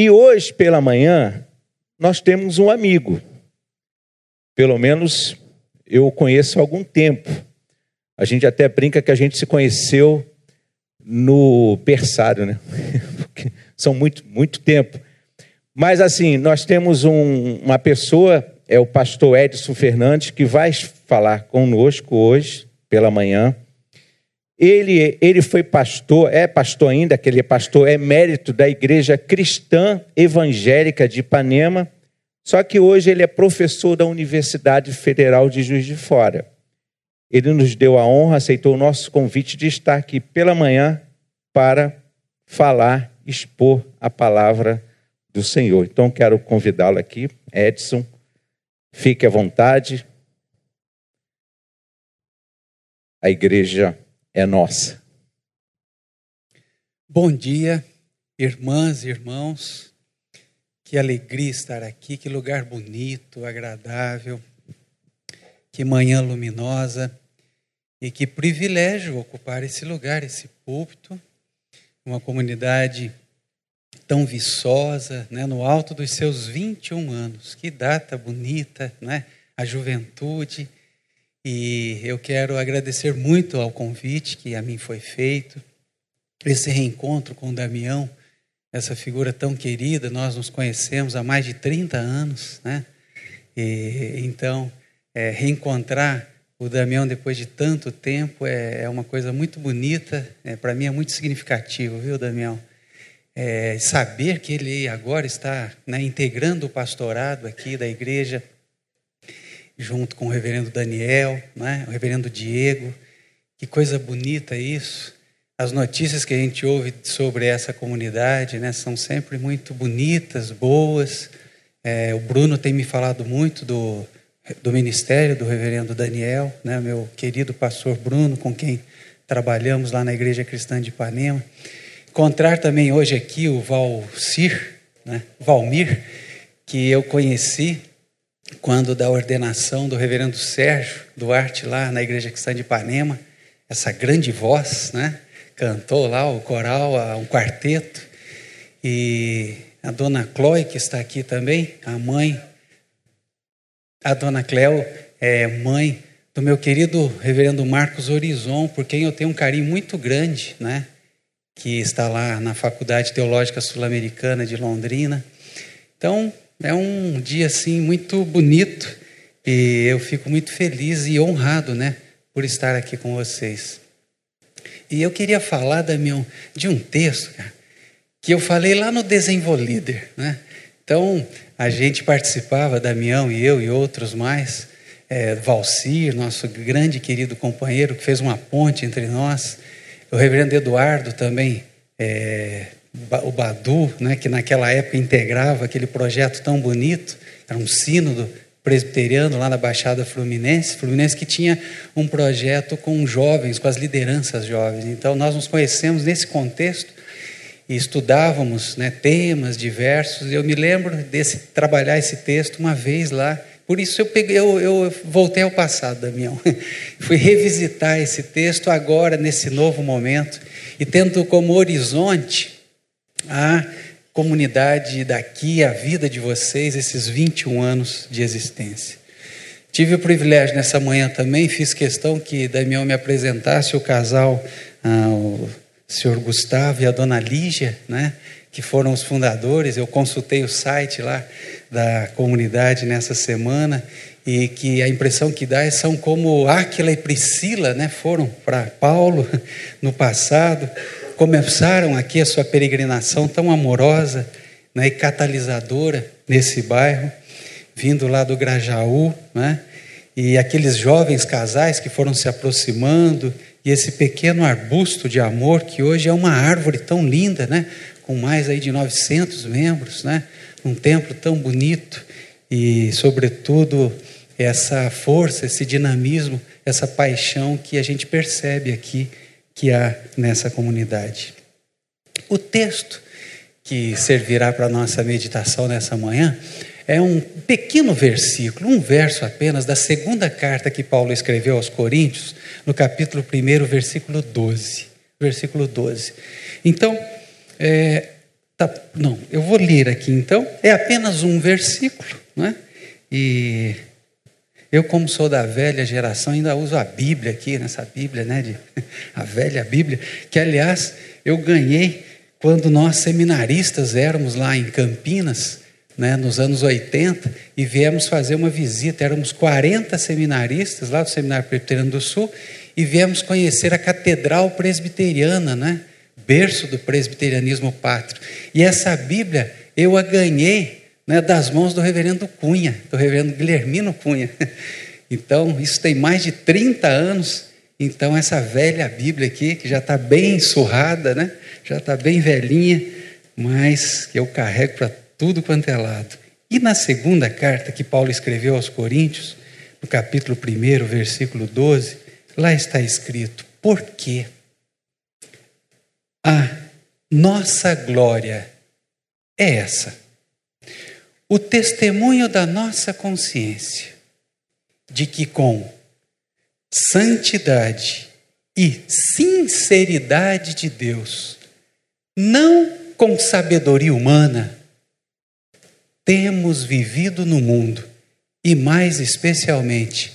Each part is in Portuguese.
E hoje pela manhã nós temos um amigo. Pelo menos eu o conheço há algum tempo. A gente até brinca que a gente se conheceu no berçário, né? São muito, muito tempo. Mas assim, nós temos um, uma pessoa, é o pastor Edson Fernandes, que vai falar conosco hoje, pela manhã. Ele, ele foi pastor, é pastor ainda, que ele é pastor emérito da Igreja Cristã Evangélica de Ipanema, só que hoje ele é professor da Universidade Federal de Juiz de Fora. Ele nos deu a honra, aceitou o nosso convite de estar aqui pela manhã para falar, expor a palavra do Senhor. Então quero convidá-lo aqui, Edson, fique à vontade. A igreja é nossa. Bom dia, irmãs e irmãos. Que alegria estar aqui, que lugar bonito, agradável, que manhã luminosa e que privilégio ocupar esse lugar, esse púlpito, uma comunidade tão viçosa, né, no alto dos seus 21 anos. Que data bonita, né? A juventude. E eu quero agradecer muito ao convite que a mim foi feito, esse reencontro com o Damião, essa figura tão querida, nós nos conhecemos há mais de 30 anos, né? E, então, é, reencontrar o Damião depois de tanto tempo é, é uma coisa muito bonita, é, para mim é muito significativo, viu, Damião? é, saber que ele agora está né, integrando o pastorado aqui da igreja, junto com o reverendo Daniel, né, o reverendo Diego. Que coisa bonita isso. As notícias que a gente ouve sobre essa comunidade né, são sempre muito bonitas, boas. É, o Bruno tem me falado muito do, do ministério do reverendo Daniel, né, meu querido pastor Bruno, com quem trabalhamos lá na Igreja Cristã de Ipanema. Encontrar também hoje aqui o Valcir, né? Valmir, que eu conheci quando da ordenação do reverendo Sérgio Duarte lá na igreja cristã de Ipanema, essa grande voz, né? Cantou lá o coral, um quarteto. E a dona Chloe, que está aqui também, a mãe, a dona Cleo é mãe do meu querido reverendo Marcos Horizon, por quem eu tenho um carinho muito grande, né? que está lá na Faculdade Teológica Sul-Americana de Londrina. Então, é um dia assim muito bonito e eu fico muito feliz e honrado, né, por estar aqui com vocês. E eu queria falar da minha, de um texto, cara, que eu falei lá no Desenvolíder, né? Então, a gente participava, Damião e eu e outros mais, é, Valcir, nosso grande querido companheiro, que fez uma ponte entre nós, o reverendo Eduardo também, é, o Badu, né, que naquela época integrava aquele projeto tão bonito, era um sínodo presbiteriano lá na Baixada Fluminense, Fluminense que tinha um projeto com jovens, com as lideranças jovens. Então nós nos conhecemos nesse contexto e estudávamos né, temas diversos. Eu me lembro desse trabalhar esse texto uma vez lá por isso eu, peguei, eu, eu voltei ao passado, Damião. Fui revisitar esse texto agora, nesse novo momento, e tendo como horizonte a comunidade daqui, a vida de vocês, esses 21 anos de existência. Tive o privilégio nessa manhã também, fiz questão que Damião me apresentasse o casal, ah, o senhor Gustavo e a dona Lígia, né? que foram os fundadores. Eu consultei o site lá da comunidade nessa semana e que a impressão que dá é são como Áquila e Priscila, né, foram para Paulo no passado, começaram aqui a sua peregrinação tão amorosa né, e catalisadora nesse bairro, vindo lá do Grajaú, né, e aqueles jovens casais que foram se aproximando, e esse pequeno arbusto de amor que hoje é uma árvore tão linda, né, com mais aí de 900 membros, né? Um templo tão bonito e, sobretudo, essa força, esse dinamismo, essa paixão que a gente percebe aqui que há nessa comunidade. O texto que servirá para a nossa meditação nessa manhã é um pequeno versículo, um verso apenas da segunda carta que Paulo escreveu aos Coríntios, no capítulo 1, versículo 12. Versículo 12. Então, é, Tá, não, eu vou ler aqui então. É apenas um versículo, né? E eu, como sou da velha geração, ainda uso a Bíblia aqui, nessa Bíblia, né? De, a velha Bíblia, que aliás eu ganhei quando nós seminaristas éramos lá em Campinas, né, nos anos 80, e viemos fazer uma visita. Éramos 40 seminaristas lá do Seminário Presbiteriano do Sul, e viemos conhecer a Catedral Presbiteriana, né? berço do presbiterianismo pátrio. E essa Bíblia eu a ganhei né, das mãos do reverendo Cunha, do reverendo Guilhermino Cunha. Então, isso tem mais de 30 anos. Então, essa velha Bíblia aqui, que já está bem surrada, né? já está bem velhinha, mas que eu carrego para tudo quanto é lado. E na segunda carta que Paulo escreveu aos Coríntios, no capítulo 1, versículo 12, lá está escrito: Por quê? A nossa glória é essa. O testemunho da nossa consciência de que com santidade e sinceridade de Deus, não com sabedoria humana, temos vivido no mundo e mais especialmente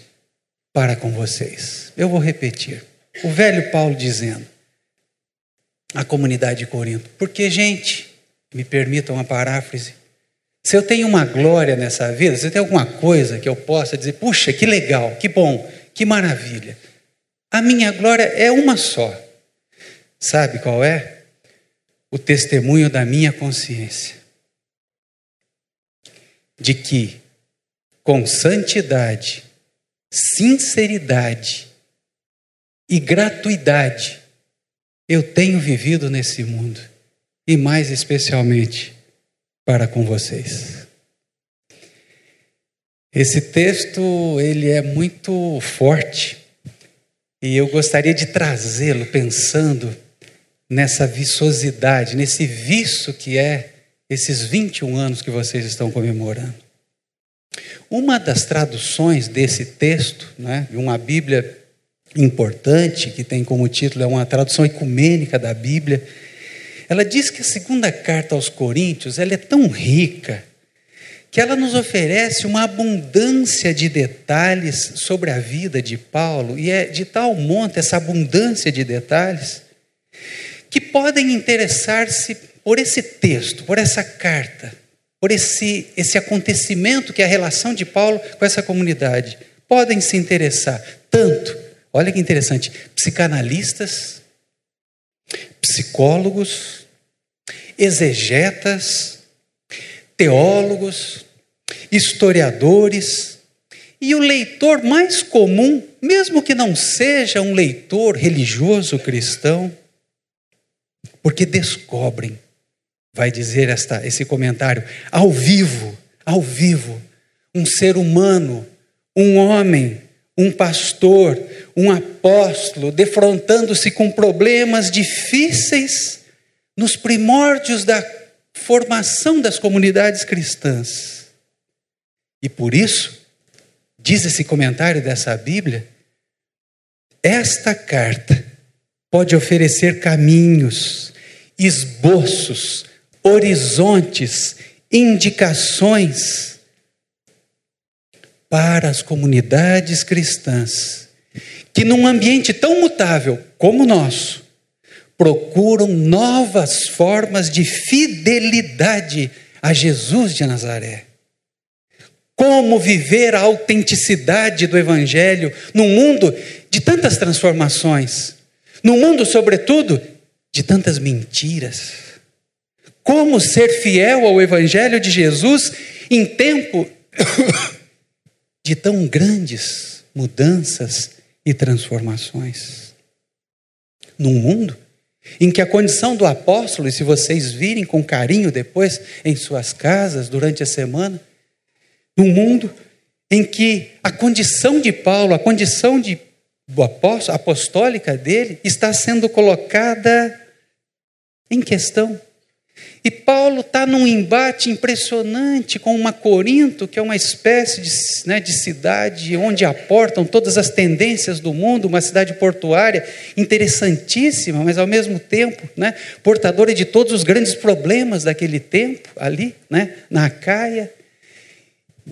para com vocês. Eu vou repetir. O velho Paulo dizendo: a comunidade de Corinto. Porque, gente, me permitam uma paráfrase. Se eu tenho uma glória nessa vida, se eu tenho alguma coisa que eu possa dizer, puxa, que legal, que bom, que maravilha. A minha glória é uma só. Sabe qual é? O testemunho da minha consciência. De que, com santidade, sinceridade e gratuidade, eu tenho vivido nesse mundo e mais especialmente para com vocês. Esse texto ele é muito forte e eu gostaria de trazê-lo pensando nessa viçosidade, nesse vício que é esses 21 anos que vocês estão comemorando. Uma das traduções desse texto, né, de uma Bíblia importante, que tem como título, é uma tradução ecumênica da Bíblia. Ela diz que a segunda carta aos Coríntios ela é tão rica que ela nos oferece uma abundância de detalhes sobre a vida de Paulo, e é de tal monte essa abundância de detalhes, que podem interessar-se por esse texto, por essa carta, por esse, esse acontecimento que é a relação de Paulo com essa comunidade. Podem se interessar tanto Olha que interessante: psicanalistas, psicólogos, exegetas, teólogos, historiadores, e o leitor mais comum, mesmo que não seja um leitor religioso cristão, porque descobrem, vai dizer esta, esse comentário, ao vivo, ao vivo, um ser humano, um homem um pastor, um apóstolo, defrontando-se com problemas difíceis nos primórdios da formação das comunidades cristãs. E por isso, diz esse comentário dessa Bíblia, esta carta pode oferecer caminhos, esboços, horizontes, indicações para as comunidades cristãs, que num ambiente tão mutável como o nosso, procuram novas formas de fidelidade a Jesus de Nazaré. Como viver a autenticidade do Evangelho num mundo de tantas transformações, num mundo, sobretudo, de tantas mentiras. Como ser fiel ao Evangelho de Jesus em tempo de tão grandes mudanças e transformações. Num mundo em que a condição do apóstolo, e se vocês virem com carinho depois em suas casas durante a semana, num mundo em que a condição de Paulo, a condição de do apóstolo, apostólica dele está sendo colocada em questão. E Paulo está num embate impressionante com uma Corinto, que é uma espécie de, né, de cidade onde aportam todas as tendências do mundo, uma cidade portuária interessantíssima, mas ao mesmo tempo né, portadora de todos os grandes problemas daquele tempo, ali, né, na Caia.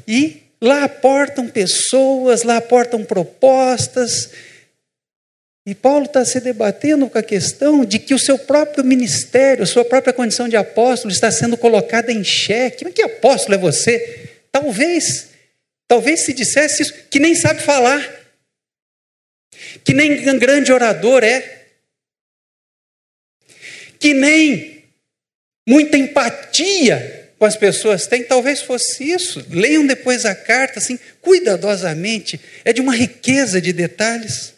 E lá aportam pessoas, lá aportam propostas, e Paulo está se debatendo com a questão de que o seu próprio ministério, a sua própria condição de apóstolo está sendo colocada em xeque. Mas que apóstolo é você? Talvez, talvez se dissesse isso, que nem sabe falar, que nem grande orador é, que nem muita empatia com as pessoas tem, talvez fosse isso. Leiam depois a carta assim, cuidadosamente, é de uma riqueza de detalhes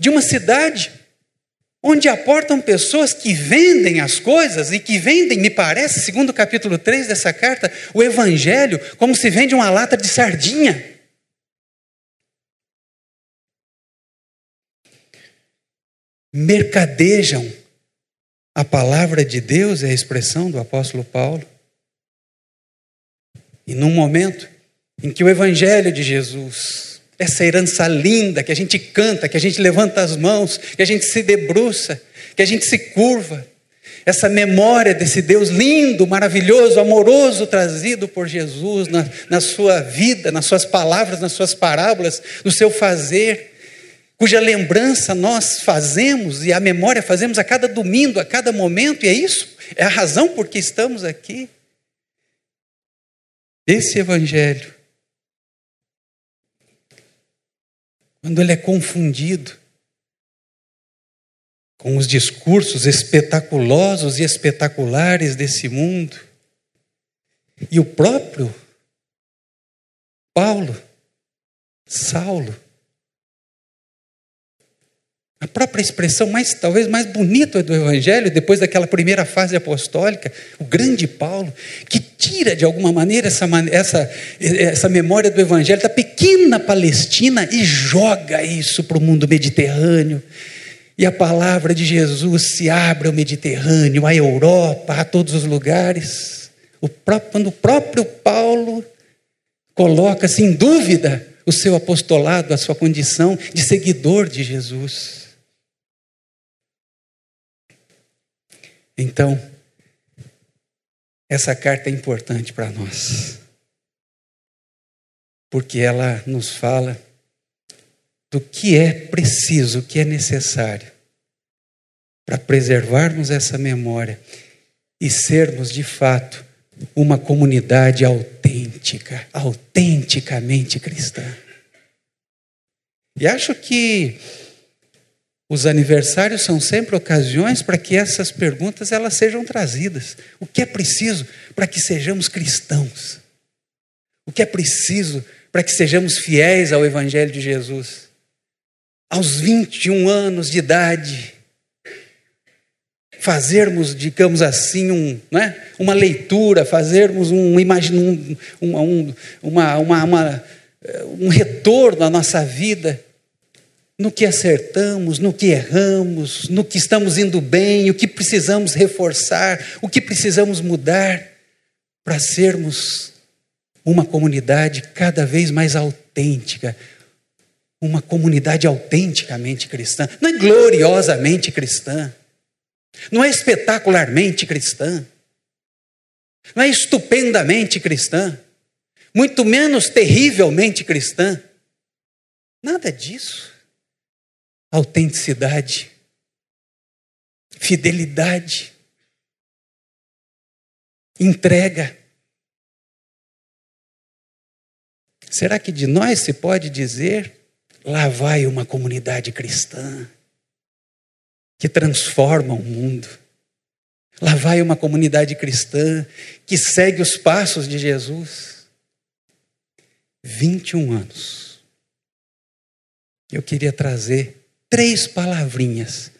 de uma cidade onde aportam pessoas que vendem as coisas e que vendem, me parece, segundo o capítulo 3 dessa carta, o evangelho como se vende uma lata de sardinha. Mercadejam a palavra de Deus, é a expressão do apóstolo Paulo. E num momento em que o evangelho de Jesus essa herança linda que a gente canta, que a gente levanta as mãos, que a gente se debruça, que a gente se curva. Essa memória desse Deus lindo, maravilhoso, amoroso, trazido por Jesus na, na sua vida, nas suas palavras, nas suas parábolas, no seu fazer, cuja lembrança nós fazemos e a memória fazemos a cada domingo, a cada momento, e é isso, é a razão por que estamos aqui. Esse Evangelho quando ele é confundido com os discursos espetaculosos e espetaculares desse mundo. E o próprio Paulo, Saulo, a própria expressão mais, talvez mais bonita do Evangelho, depois daquela primeira fase apostólica, o grande Paulo, que tira de alguma maneira essa, essa, essa memória do Evangelho da pequena Palestina e joga isso para o mundo mediterrâneo. E a palavra de Jesus se abre ao Mediterrâneo, à Europa, a todos os lugares. O próprio, quando o próprio Paulo coloca-se em dúvida o seu apostolado, a sua condição de seguidor de Jesus. Então, essa carta é importante para nós, porque ela nos fala do que é preciso, o que é necessário para preservarmos essa memória e sermos de fato uma comunidade autêntica, autenticamente cristã. E acho que os aniversários são sempre ocasiões para que essas perguntas elas sejam trazidas. O que é preciso para que sejamos cristãos? O que é preciso para que sejamos fiéis ao Evangelho de Jesus? Aos 21 anos de idade, fazermos, digamos assim, um, né, uma leitura, fazermos um, um, um, uma, uma, uma, um retorno à nossa vida no que acertamos, no que erramos, no que estamos indo bem, o que precisamos reforçar, o que precisamos mudar para sermos uma comunidade cada vez mais autêntica, uma comunidade autenticamente cristã, não é gloriosamente cristã, não é espetacularmente cristã, não é estupendamente cristã, muito menos terrivelmente cristã, nada disso autenticidade, fidelidade, entrega. Será que de nós se pode dizer, lá vai uma comunidade cristã que transforma o mundo? Lá vai uma comunidade cristã que segue os passos de Jesus. 21 anos. Eu queria trazer três palavrinhas.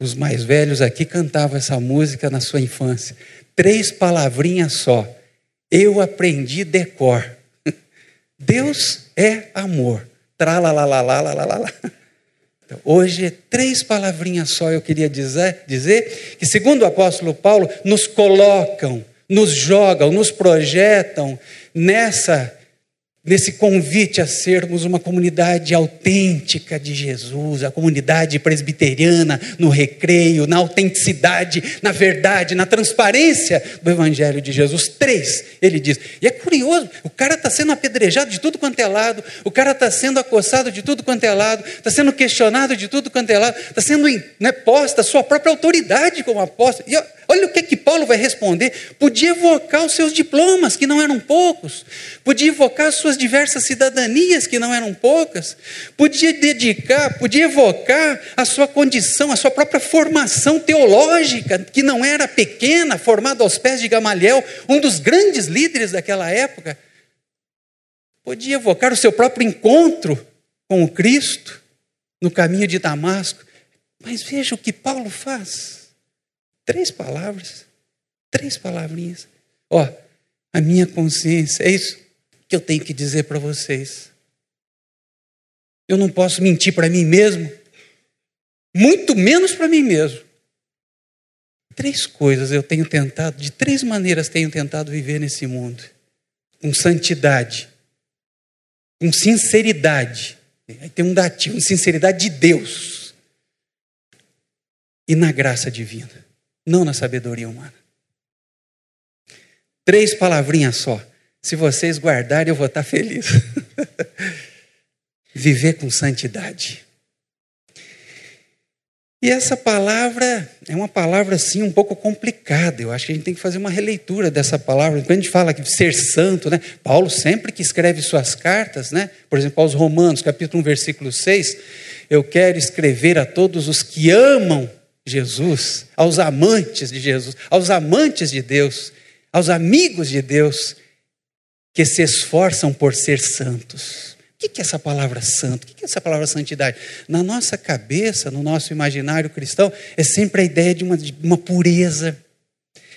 Os mais velhos aqui cantavam essa música na sua infância. Três palavrinhas só. Eu aprendi decor. Deus é amor. Tralalalalalalala. Então, hoje, três palavrinhas só eu queria dizer, dizer que, segundo o apóstolo Paulo, nos colocam, nos jogam, nos projetam nessa nesse convite a sermos uma comunidade autêntica de Jesus, a comunidade presbiteriana no recreio, na autenticidade, na verdade, na transparência do Evangelho de Jesus. Três, ele diz. E é curioso, o cara está sendo apedrejado de tudo quanto é lado, o cara está sendo acossado de tudo quanto é lado, está sendo questionado de tudo quanto é lado, está sendo né, posta a sua própria autoridade como apóstolo. E, Olha o que, que Paulo vai responder. Podia evocar os seus diplomas, que não eram poucos. Podia evocar as suas diversas cidadanias, que não eram poucas. Podia dedicar, podia evocar a sua condição, a sua própria formação teológica, que não era pequena, formada aos pés de Gamaliel, um dos grandes líderes daquela época. Podia evocar o seu próprio encontro com o Cristo no caminho de Damasco. Mas veja o que Paulo faz. Três palavras. Três palavrinhas. Ó, a minha consciência, é isso que eu tenho que dizer para vocês. Eu não posso mentir para mim mesmo, muito menos para mim mesmo. Três coisas eu tenho tentado, de três maneiras tenho tentado viver nesse mundo: com santidade, com sinceridade, aí tem um dativo, sinceridade de Deus, e na graça divina não na sabedoria humana. Três palavrinhas só. Se vocês guardarem, eu vou estar feliz. Viver com santidade. E essa palavra é uma palavra assim um pouco complicada. Eu acho que a gente tem que fazer uma releitura dessa palavra. Quando a gente fala de ser santo, né? Paulo sempre que escreve suas cartas, né? Por exemplo, aos Romanos, capítulo 1, versículo 6, eu quero escrever a todos os que amam Jesus, aos amantes de Jesus, aos amantes de Deus, aos amigos de Deus, que se esforçam por ser santos. O que é essa palavra santo? O que é essa palavra santidade? Na nossa cabeça, no nosso imaginário cristão, é sempre a ideia de uma, de uma pureza,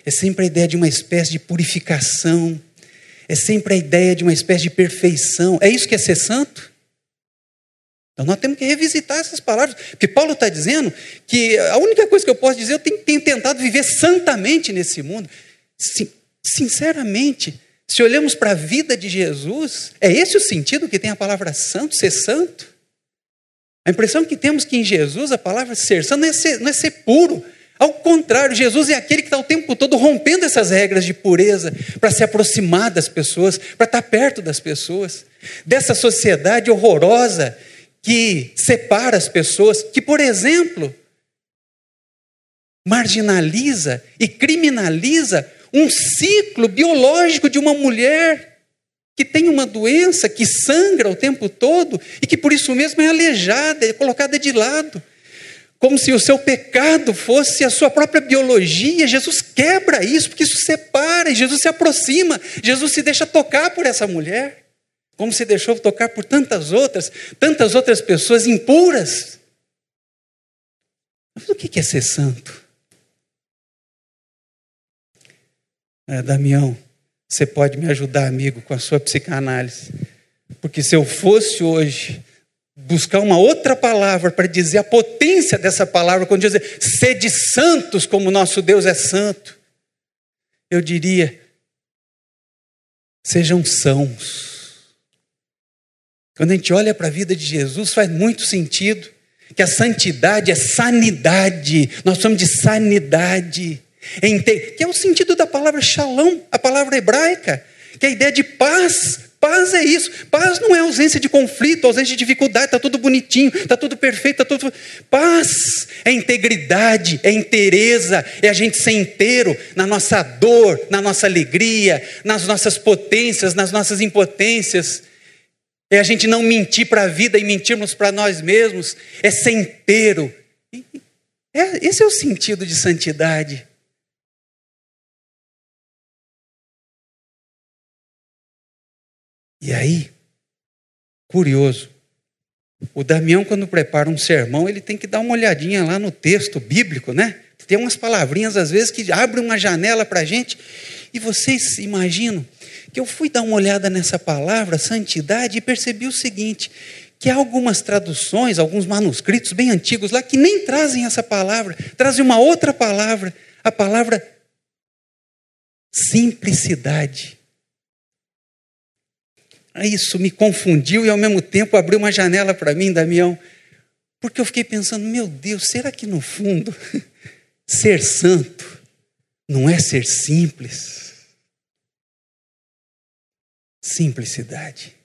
é sempre a ideia de uma espécie de purificação, é sempre a ideia de uma espécie de perfeição. É isso que é ser santo? Então nós temos que revisitar essas palavras, porque Paulo está dizendo que a única coisa que eu posso dizer, eu tenho, tenho tentado viver santamente nesse mundo. Sim, sinceramente, se olhamos para a vida de Jesus, é esse o sentido que tem a palavra santo, ser santo? A impressão que temos que em Jesus a palavra ser santo não é ser, não é ser puro. Ao contrário, Jesus é aquele que está o tempo todo rompendo essas regras de pureza para se aproximar das pessoas, para estar perto das pessoas, dessa sociedade horrorosa que separa as pessoas, que, por exemplo, marginaliza e criminaliza um ciclo biológico de uma mulher que tem uma doença, que sangra o tempo todo e que por isso mesmo é aleijada, é colocada de lado. Como se o seu pecado fosse a sua própria biologia. Jesus quebra isso, porque isso separa, e Jesus se aproxima, Jesus se deixa tocar por essa mulher como se deixou tocar por tantas outras, tantas outras pessoas impuras. Mas o que é ser santo? É, Damião, você pode me ajudar, amigo, com a sua psicanálise. Porque se eu fosse hoje buscar uma outra palavra para dizer a potência dessa palavra, quando dizer sede santos como nosso Deus é santo, eu diria: sejam sãos quando a gente olha para a vida de Jesus, faz muito sentido que a santidade é sanidade. Nós somos de sanidade, que é o sentido da palavra shalom, a palavra hebraica, que é a ideia de paz. Paz é isso. Paz não é ausência de conflito, ausência de dificuldade, está tudo bonitinho, está tudo perfeito, está tudo. Paz é integridade, é inteireza, é a gente ser inteiro na nossa dor, na nossa alegria, nas nossas potências, nas nossas impotências. É a gente não mentir para a vida e mentirmos para nós mesmos. É ser inteiro. É, esse é o sentido de santidade. E aí, curioso, o Damião, quando prepara um sermão, ele tem que dar uma olhadinha lá no texto bíblico, né? Tem umas palavrinhas, às vezes, que abrem uma janela para a gente. E vocês imaginam que eu fui dar uma olhada nessa palavra, santidade, e percebi o seguinte: que há algumas traduções, alguns manuscritos bem antigos lá que nem trazem essa palavra, trazem uma outra palavra, a palavra simplicidade. Isso me confundiu e ao mesmo tempo abriu uma janela para mim, Damião, porque eu fiquei pensando, meu Deus, será que no fundo ser santo não é ser simples? Simplicidade.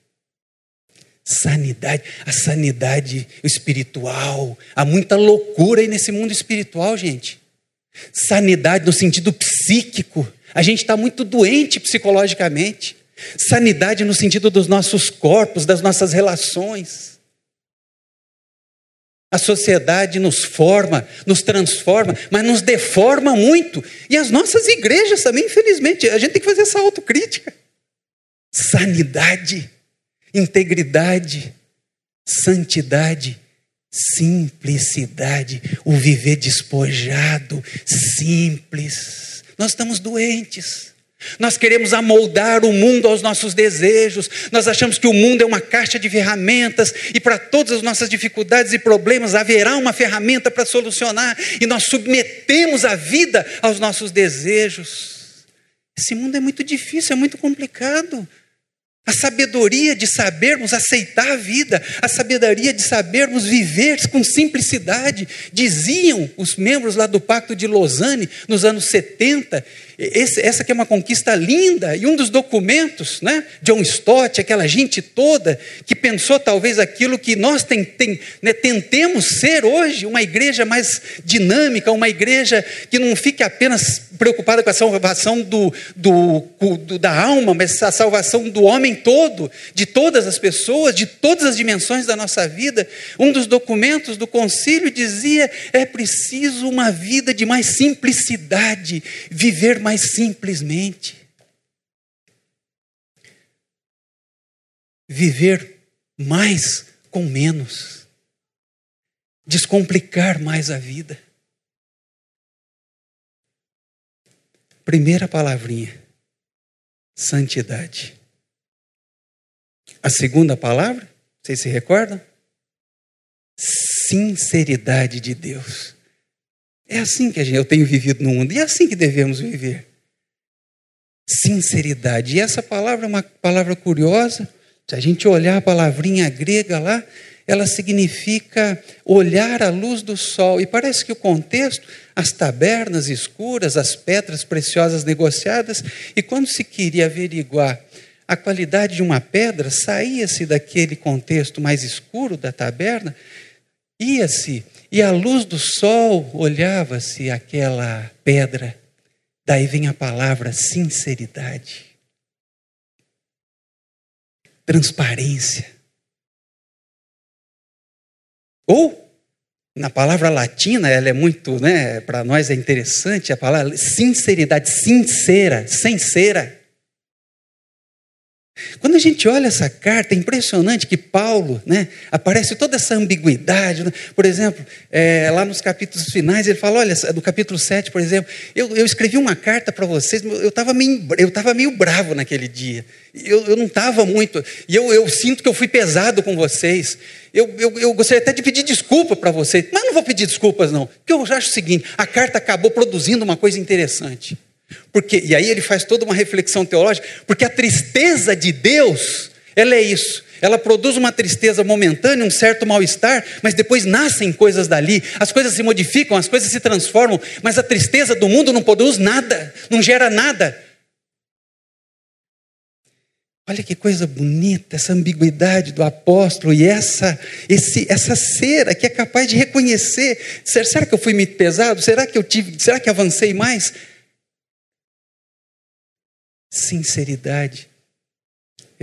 Sanidade, a sanidade espiritual. Há muita loucura aí nesse mundo espiritual, gente. Sanidade no sentido psíquico. A gente está muito doente psicologicamente. Sanidade no sentido dos nossos corpos, das nossas relações. A sociedade nos forma, nos transforma, mas nos deforma muito. E as nossas igrejas também, infelizmente, a gente tem que fazer essa autocrítica. Sanidade, integridade, santidade, simplicidade, o viver despojado, simples. Nós estamos doentes. Nós queremos amoldar o mundo aos nossos desejos, nós achamos que o mundo é uma caixa de ferramentas e para todas as nossas dificuldades e problemas haverá uma ferramenta para solucionar e nós submetemos a vida aos nossos desejos. Esse mundo é muito difícil, é muito complicado. A sabedoria de sabermos aceitar a vida, a sabedoria de sabermos viver com simplicidade. Diziam os membros lá do Pacto de Lausanne, nos anos 70, esse, essa que é uma conquista linda, e um dos documentos, né, John Stott, aquela gente toda, que pensou talvez aquilo que nós tem, tem, né, tentemos ser hoje, uma igreja mais dinâmica, uma igreja que não fique apenas preocupada com a salvação do, do, do, da alma, mas a salvação do homem todo, de todas as pessoas, de todas as dimensões da nossa vida. Um dos documentos do concílio dizia: é preciso uma vida de mais simplicidade, viver mais mais simplesmente. Viver mais com menos. Descomplicar mais a vida. Primeira palavrinha: santidade. A segunda palavra, vocês se recordam? Sinceridade de Deus. É assim que a gente, eu tenho vivido no mundo e é assim que devemos viver. Sinceridade. E essa palavra é uma palavra curiosa. Se a gente olhar a palavrinha grega lá, ela significa olhar a luz do sol. E parece que o contexto, as tabernas escuras, as pedras preciosas negociadas, e quando se queria averiguar a qualidade de uma pedra, saía-se daquele contexto mais escuro da taberna, ia-se e à luz do sol olhava-se aquela pedra. Daí vem a palavra sinceridade, transparência. Ou, na palavra latina, ela é muito, né, para nós é interessante, a palavra sinceridade, sincera, sincera. Quando a gente olha essa carta, é impressionante que Paulo, né, aparece toda essa ambiguidade. Né? Por exemplo, é, lá nos capítulos finais, ele fala: olha, do capítulo 7, por exemplo, eu, eu escrevi uma carta para vocês, eu estava meio, eu meio bravo naquele dia. Eu, eu não estava muito. E eu, eu sinto que eu fui pesado com vocês. Eu, eu, eu gostaria até de pedir desculpa para vocês, mas não vou pedir desculpas, não. Porque eu acho o seguinte: a carta acabou produzindo uma coisa interessante. Porque, e aí ele faz toda uma reflexão teológica, porque a tristeza de Deus, ela é isso. Ela produz uma tristeza momentânea, um certo mal-estar, mas depois nascem coisas dali. As coisas se modificam, as coisas se transformam, mas a tristeza do mundo não produz nada, não gera nada. Olha que coisa bonita essa ambiguidade do apóstolo e essa esse, essa cera que é capaz de reconhecer. Será que eu fui muito pesado? Será que eu tive? Será que avancei mais? Sinceridade.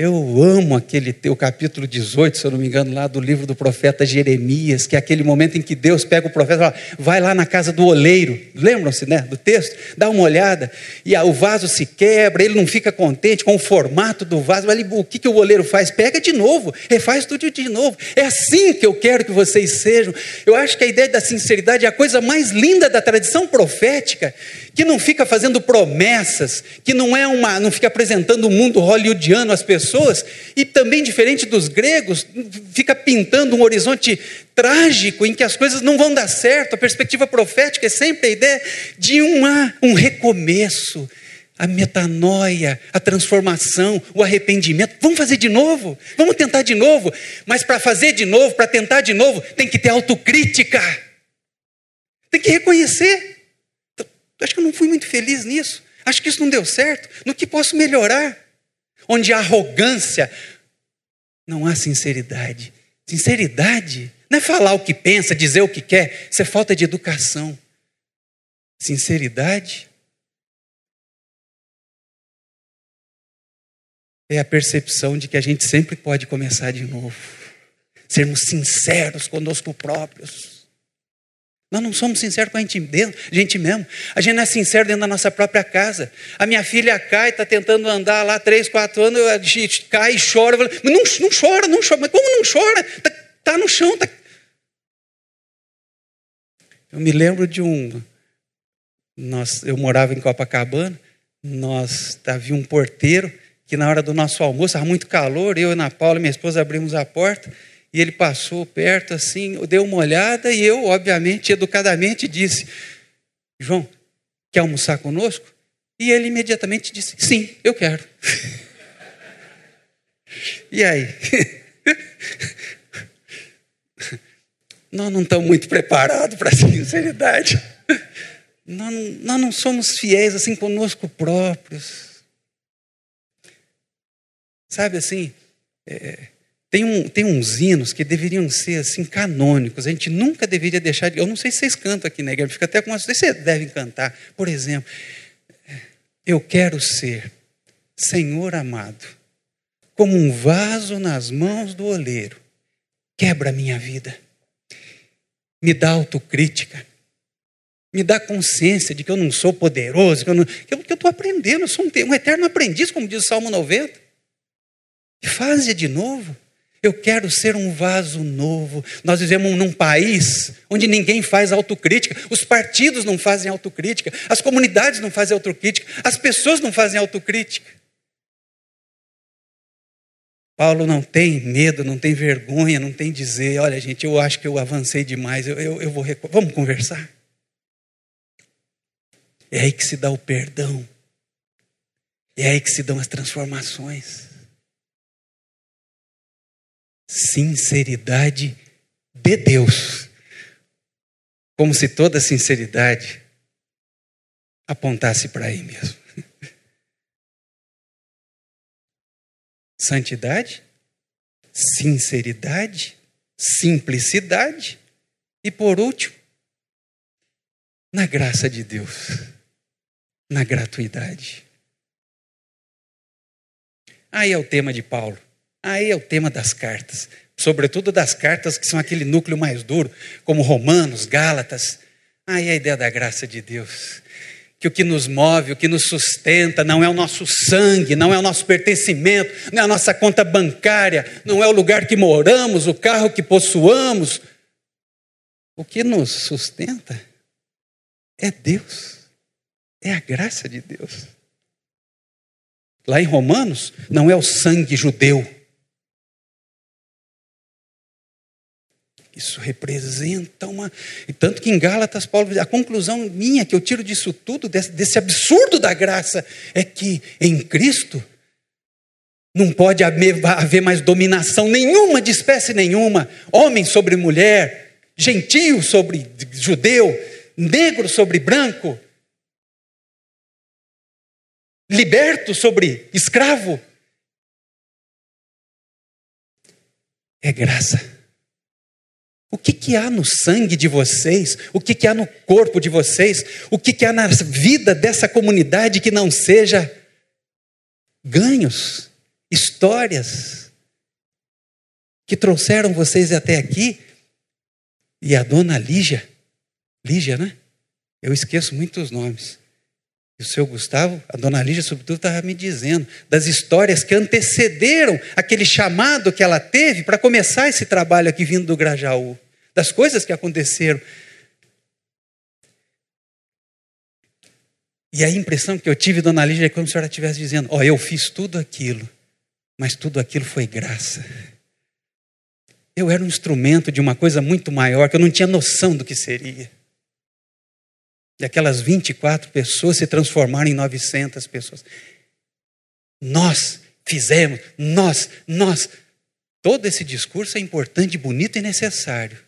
Eu amo aquele teu capítulo 18, se eu não me engano, lá do livro do profeta Jeremias, que é aquele momento em que Deus pega o profeta e fala: vai lá na casa do oleiro. Lembram-se né, do texto? Dá uma olhada. E o vaso se quebra, ele não fica contente com o formato do vaso. Ele, o que, que o oleiro faz? Pega de novo, refaz tudo de novo. É assim que eu quero que vocês sejam. Eu acho que a ideia da sinceridade é a coisa mais linda da tradição profética que não fica fazendo promessas, que não é uma, não fica apresentando o um mundo hollywoodiano às pessoas pessoas e também diferente dos gregos, fica pintando um horizonte trágico em que as coisas não vão dar certo. A perspectiva profética é sempre a ideia de uma, um recomeço, a metanoia, a transformação, o arrependimento. Vamos fazer de novo, vamos tentar de novo, mas para fazer de novo, para tentar de novo, tem que ter autocrítica, tem que reconhecer. Acho que eu não fui muito feliz nisso, acho que isso não deu certo, no que posso melhorar. Onde há arrogância, não há sinceridade. Sinceridade não é falar o que pensa, dizer o que quer, isso é falta de educação. Sinceridade é a percepção de que a gente sempre pode começar de novo. Sermos sinceros conosco próprios. Nós não somos sinceros com a gente, dentro, a gente mesmo. A gente não é sincero dentro da nossa própria casa. A minha filha cai, está tentando andar lá três, quatro anos, cai e chora. Mas não, não chora, não chora. Mas como não chora? Está tá no chão. Tá... Eu me lembro de um. Nós, eu morava em Copacabana, nós havia um porteiro que na hora do nosso almoço, estava muito calor, eu e Ana Paula, minha esposa, abrimos a porta, e ele passou perto assim, deu uma olhada, e eu, obviamente, educadamente, disse: João, quer almoçar conosco? E ele imediatamente disse: Sim, eu quero. e aí? nós não estamos muito preparados para a sinceridade. Nós não, nós não somos fiéis assim conosco próprios. Sabe assim, é, tem, um, tem uns hinos que deveriam ser assim canônicos. A gente nunca deveria deixar de. Eu não sei se vocês cantam aqui igreja, fica até com uma. Vocês devem cantar. Por exemplo, eu quero ser, Senhor amado, como um vaso nas mãos do oleiro. Quebra minha vida. Me dá autocrítica. Me dá consciência de que eu não sou poderoso, que eu estou aprendendo, eu sou um, um eterno aprendiz, como diz o Salmo 90. Faze de novo. Eu quero ser um vaso novo. Nós vivemos num país onde ninguém faz autocrítica, os partidos não fazem autocrítica, as comunidades não fazem autocrítica, as pessoas não fazem autocrítica. Paulo não tem medo, não tem vergonha, não tem dizer: olha, gente, eu acho que eu avancei demais, eu, eu, eu vou. Vamos conversar? É aí que se dá o perdão, é aí que se dão as transformações sinceridade de Deus. Como se toda sinceridade apontasse para aí mesmo. Santidade, sinceridade, simplicidade e, por último, na graça de Deus, na gratuidade. Aí é o tema de Paulo. Aí é o tema das cartas, sobretudo das cartas que são aquele núcleo mais duro, como Romanos, Gálatas. Aí é a ideia da graça de Deus. Que o que nos move, o que nos sustenta, não é o nosso sangue, não é o nosso pertencimento, não é a nossa conta bancária, não é o lugar que moramos, o carro que possuamos. O que nos sustenta é Deus, é a graça de Deus. Lá em Romanos, não é o sangue judeu, Isso representa uma. E tanto que em Gálatas, Paulo, a conclusão minha que eu tiro disso tudo, desse, desse absurdo da graça, é que em Cristo não pode haver, haver mais dominação nenhuma de espécie nenhuma, homem sobre mulher, gentio sobre judeu, negro sobre branco, liberto sobre escravo. É graça. O que, que há no sangue de vocês? O que, que há no corpo de vocês? O que, que há na vida dessa comunidade que não seja ganhos, histórias que trouxeram vocês até aqui? E a dona Lígia, Lígia, né? Eu esqueço muitos nomes. E o seu Gustavo, a dona Lígia, sobretudo, estava me dizendo das histórias que antecederam aquele chamado que ela teve para começar esse trabalho aqui vindo do Grajaú, das coisas que aconteceram. E a impressão que eu tive, dona Lígia, é como se ela estivesse dizendo: Ó, oh, eu fiz tudo aquilo mas tudo aquilo foi graça. Eu era um instrumento de uma coisa muito maior que eu não tinha noção do que seria. E aquelas 24 pessoas se transformaram em 900 pessoas. Nós fizemos, nós, nós. Todo esse discurso é importante, bonito e necessário.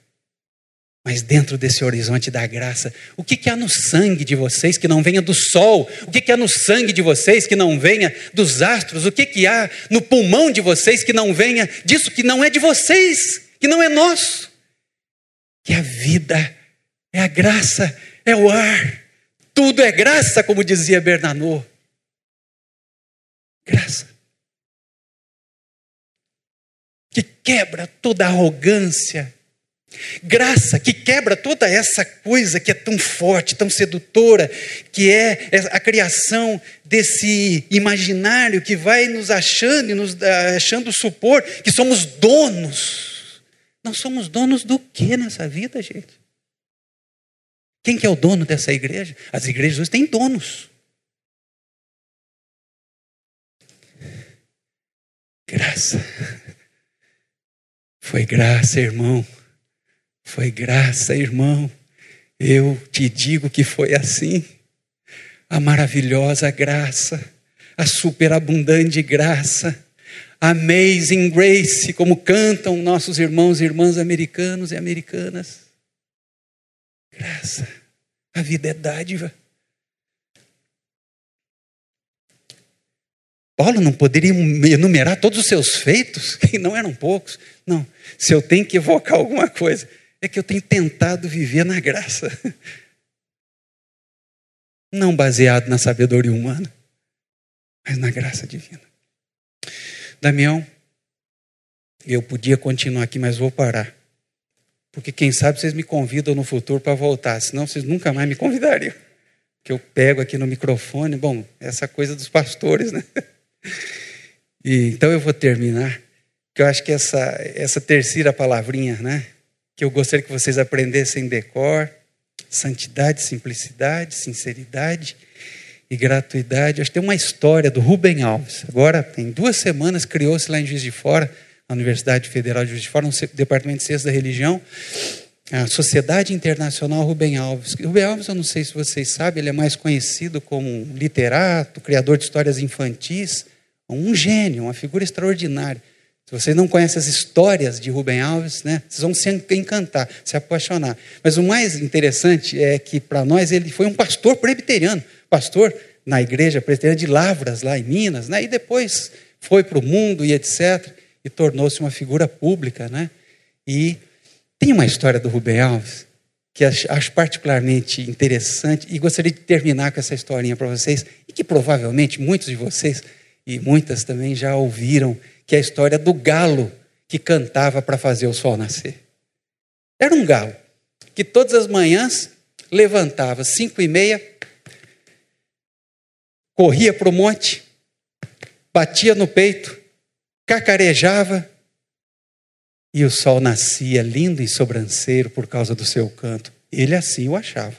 Mas dentro desse horizonte da graça, o que, que há no sangue de vocês que não venha do sol? O que, que há no sangue de vocês que não venha dos astros? O que, que há no pulmão de vocês que não venha disso que não é de vocês, que não é nosso? Que a vida é a graça, é o ar, tudo é graça, como dizia Bernanô. Graça. Que quebra toda arrogância, Graça que quebra toda essa coisa que é tão forte, tão sedutora, que é a criação desse imaginário que vai nos achando e nos achando supor que somos donos. Nós somos donos do que nessa vida, gente? Quem que é o dono dessa igreja? As igrejas hoje têm donos. Graça. Foi graça, irmão foi graça, irmão. Eu te digo que foi assim. A maravilhosa graça, a superabundante graça, amazing grace, como cantam nossos irmãos e irmãs americanos e americanas. Graça. A vida é dádiva. Paulo não poderia enumerar todos os seus feitos, que não eram poucos. Não, se eu tenho que evocar alguma coisa, é que eu tenho tentado viver na graça. Não baseado na sabedoria humana, mas na graça divina. Damião, eu podia continuar aqui, mas vou parar. Porque quem sabe vocês me convidam no futuro para voltar, senão vocês nunca mais me convidariam. Que eu pego aqui no microfone, bom, essa coisa dos pastores, né? E, então eu vou terminar, que eu acho que essa, essa terceira palavrinha, né? que eu gostaria que vocês aprendessem decor, santidade, simplicidade, sinceridade e gratuidade. Acho que tem uma história do Rubem Alves. Agora, tem duas semanas, criou-se lá em Juiz de Fora, na Universidade Federal de Juiz de Fora, no Departamento de Ciências da Religião, a Sociedade Internacional Rubem Alves. Rubem Alves, eu não sei se vocês sabem, ele é mais conhecido como literato, criador de histórias infantis, um gênio, uma figura extraordinária. Se vocês não conhecem as histórias de Rubem Alves, né, vocês vão se encantar, se apaixonar. Mas o mais interessante é que, para nós, ele foi um pastor presbiteriano, pastor na igreja presbiteriana de Lavras, lá em Minas, né, e depois foi para o mundo e etc., e tornou-se uma figura pública. Né, e tem uma história do Rubem Alves que acho particularmente interessante e gostaria de terminar com essa historinha para vocês, e que provavelmente muitos de vocês e muitas também já ouviram que é a história do galo que cantava para fazer o sol nascer. Era um galo que todas as manhãs levantava cinco e meia, corria para o monte, batia no peito, cacarejava e o sol nascia lindo e sobranceiro por causa do seu canto. Ele assim o achava.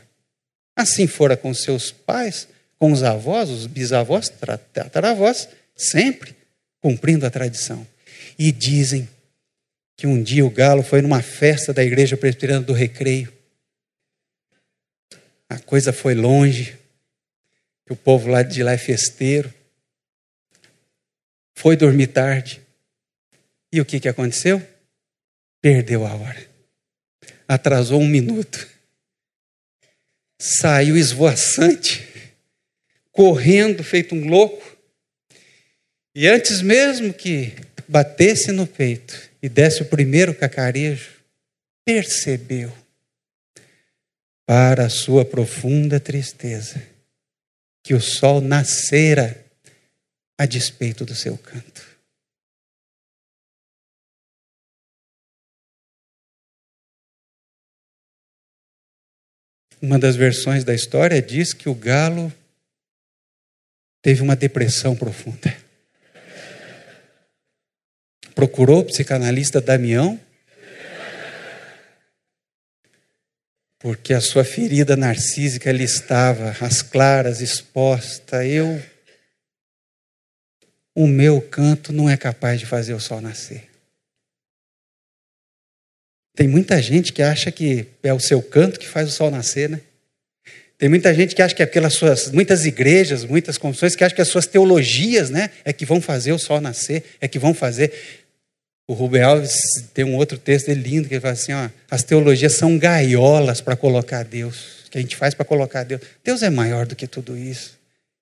Assim fora com seus pais, com os avós, os bisavós, tataravós, sempre cumprindo a tradição. E dizem que um dia o galo foi numa festa da igreja presbiteriana do Recreio. A coisa foi longe, que o povo lá de lá é festeiro. Foi dormir tarde. E o que, que aconteceu? Perdeu a hora. Atrasou um minuto. Saiu esvoaçante, correndo, feito um louco e antes mesmo que batesse no peito e desse o primeiro cacarejo, percebeu, para sua profunda tristeza, que o sol nascera a despeito do seu canto. Uma das versões da história diz que o galo teve uma depressão profunda procurou o psicanalista Damião? Porque a sua ferida narcísica ali estava, as claras, exposta. Eu o meu canto não é capaz de fazer o sol nascer. Tem muita gente que acha que é o seu canto que faz o sol nascer, né? Tem muita gente que acha que aquelas suas, muitas igrejas, muitas confissões que acham que as suas teologias, né, é que vão fazer o sol nascer, é que vão fazer. O Rubem Alves tem um outro texto dele lindo que ele fala assim, ó, as teologias são gaiolas para colocar Deus, que a gente faz para colocar Deus. Deus é maior do que tudo isso.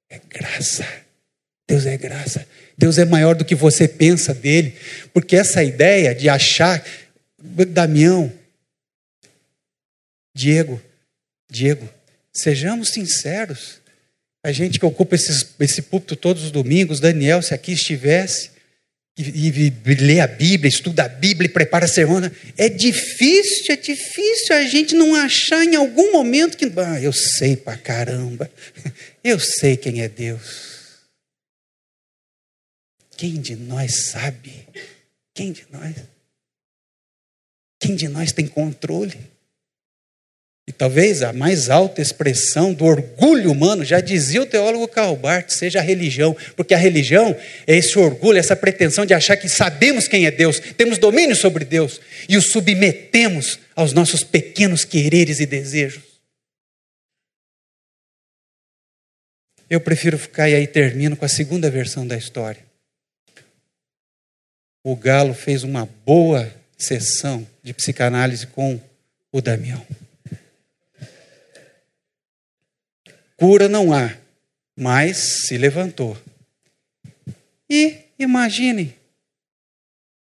É graça. Deus é graça. Deus é maior do que você pensa dele, porque essa ideia de achar Damião, Diego, Diego, sejamos sinceros. A gente que ocupa esses, esse púlpito todos os domingos, Daniel, se aqui estivesse, e, e, lê a Bíblia, estuda a Bíblia e prepara a semana, é difícil, é difícil a gente não achar em algum momento que, ah, eu sei pra caramba, eu sei quem é Deus. Quem de nós sabe? Quem de nós? Quem de nós tem controle? E talvez a mais alta expressão do orgulho humano, já dizia o teólogo Karl Barth, seja a religião, porque a religião é esse orgulho, essa pretensão de achar que sabemos quem é Deus, temos domínio sobre Deus e o submetemos aos nossos pequenos quereres e desejos. Eu prefiro ficar e aí termino com a segunda versão da história. O Galo fez uma boa sessão de psicanálise com o Damião. Cura não há, mas se levantou. E imagine,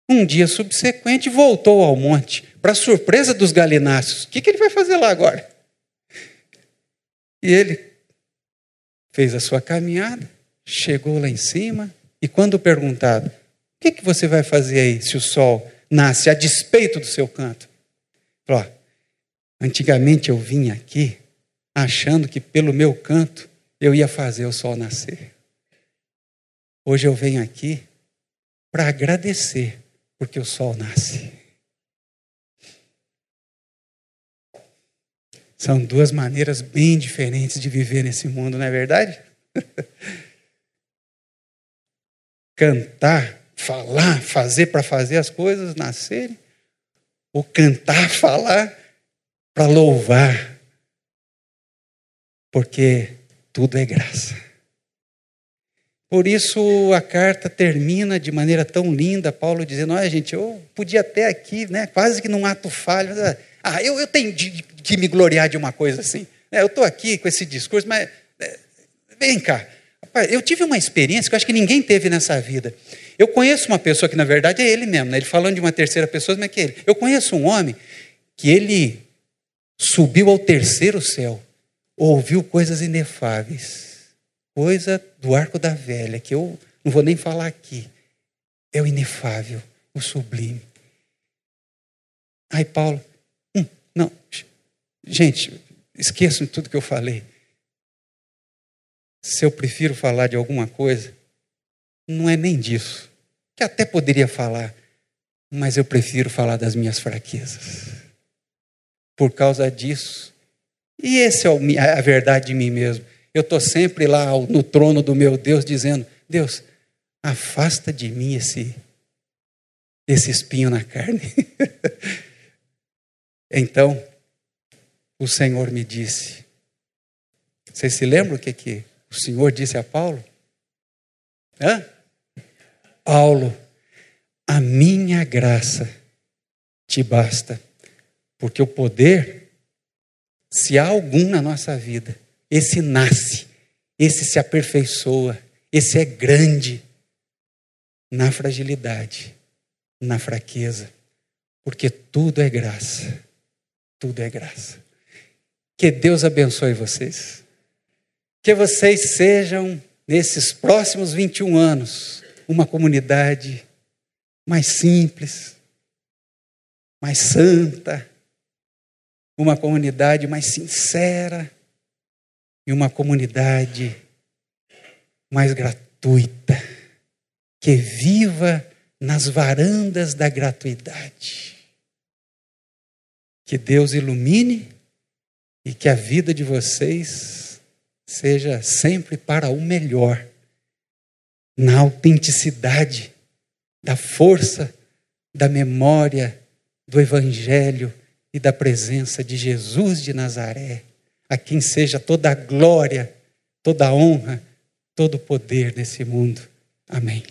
um dia subsequente voltou ao monte, para surpresa dos galináceos. O que, que ele vai fazer lá agora? E ele fez a sua caminhada, chegou lá em cima, e quando perguntado: O que, que você vai fazer aí se o sol nasce a despeito do seu canto. Ó, antigamente eu vim aqui achando que pelo meu canto eu ia fazer o sol nascer. Hoje eu venho aqui para agradecer porque o sol nasce. São duas maneiras bem diferentes de viver nesse mundo, não é verdade? Cantar falar, fazer para fazer as coisas nascerem, ou cantar, falar para louvar, porque tudo é graça. Por isso a carta termina de maneira tão linda, Paulo dizendo: Olha, gente, eu podia até aqui, né, quase que num ato falho, ah, eu, eu tenho de, que me gloriar de uma coisa assim. É, eu estou aqui com esse discurso, mas é, vem cá. Rapaz, eu tive uma experiência que eu acho que ninguém teve nessa vida. Eu conheço uma pessoa que, na verdade, é ele mesmo, né? ele falando de uma terceira pessoa, mas é que ele. Eu conheço um homem que ele subiu ao terceiro céu, ouviu coisas inefáveis, coisa do arco da velha, que eu não vou nem falar aqui. É o inefável, o sublime. Ai, Paulo, hum, não, gente, esqueçam tudo que eu falei. Se eu prefiro falar de alguma coisa, não é nem disso que até poderia falar, mas eu prefiro falar das minhas fraquezas. Por causa disso. E essa é a verdade de mim mesmo. Eu estou sempre lá no trono do meu Deus dizendo: Deus, afasta de mim esse, esse espinho na carne. então, o Senhor me disse. Vocês se lembram o que, que o Senhor disse a Paulo? Hã? Paulo, a minha graça te basta, porque o poder, se há algum na nossa vida, esse nasce, esse se aperfeiçoa, esse é grande na fragilidade, na fraqueza, porque tudo é graça, tudo é graça. Que Deus abençoe vocês, que vocês sejam, nesses próximos 21 anos, uma comunidade mais simples, mais santa, uma comunidade mais sincera e uma comunidade mais gratuita, que viva nas varandas da gratuidade. Que Deus ilumine e que a vida de vocês seja sempre para o melhor na autenticidade da força, da memória, do Evangelho e da presença de Jesus de Nazaré, a quem seja toda a glória, toda a honra, todo o poder nesse mundo. Amém.